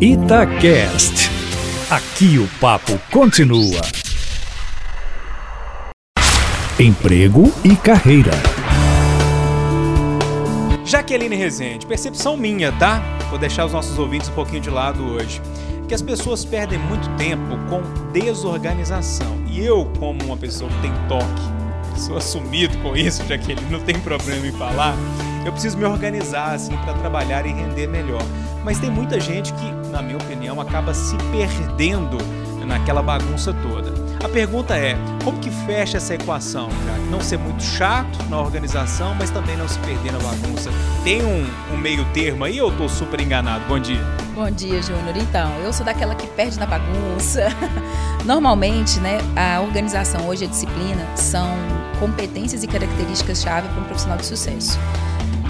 Itacast. Aqui o papo continua. Emprego e carreira. Jaqueline Rezende, percepção minha, tá? Vou deixar os nossos ouvintes um pouquinho de lado hoje. Que as pessoas perdem muito tempo com desorganização. E eu, como uma pessoa que tem toque, sou assumido com isso, Jaqueline, não tem problema em falar, eu preciso me organizar assim para trabalhar e render melhor. Mas tem muita gente que, na minha opinião, acaba se perdendo naquela bagunça toda. A pergunta é: como que fecha essa equação? Já? Não ser muito chato na organização, mas também não se perder na bagunça. Tem um, um meio termo aí ou eu tô super enganado? Bom dia. Bom dia, Júnior. Então, eu sou daquela que perde na bagunça. Normalmente, né, a organização hoje, a disciplina, são competências e características-chave para um profissional de sucesso.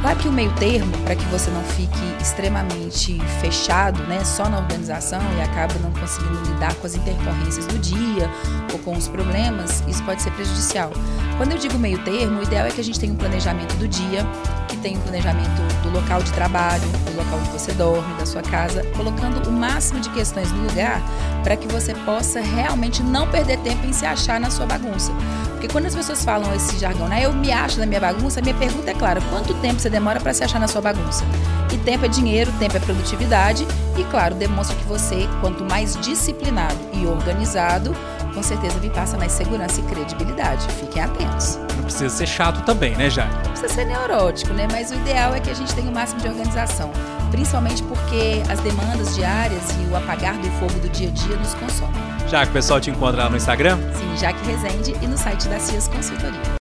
Claro que o meio termo, para que você não fique extremamente fechado, né, só na organização e acabe não conseguindo lidar com as intercorrências do dia ou com os problemas, isso pode ser prejudicial. Quando eu digo meio termo, o ideal é que a gente tenha um planejamento do dia, que tenha um planejamento do local de trabalho, do local onde você dorme, da sua casa, colocando o máximo de questões no lugar para que você possa realmente não perder tempo em se achar na sua bagunça. Porque quando as pessoas falam esse jargão, né, eu me acho na minha bagunça, minha pergunta é clara: quanto tempo você demora para se achar na sua bagunça? E tempo é dinheiro, tempo é produtividade e, claro, demonstra que você, quanto mais disciplinado e organizado, com certeza me passa mais segurança e credibilidade. Fiquem atentos. Não precisa ser chato também, né, Jair? Não precisa ser neurótico, né? Mas o ideal é que a gente tenha o máximo de organização. Principalmente porque as demandas diárias e o apagar do fogo do dia a dia nos consomem. Já que o pessoal te encontra lá no Instagram? Sim, Jaque Rezende e no site da Cias Consultoria.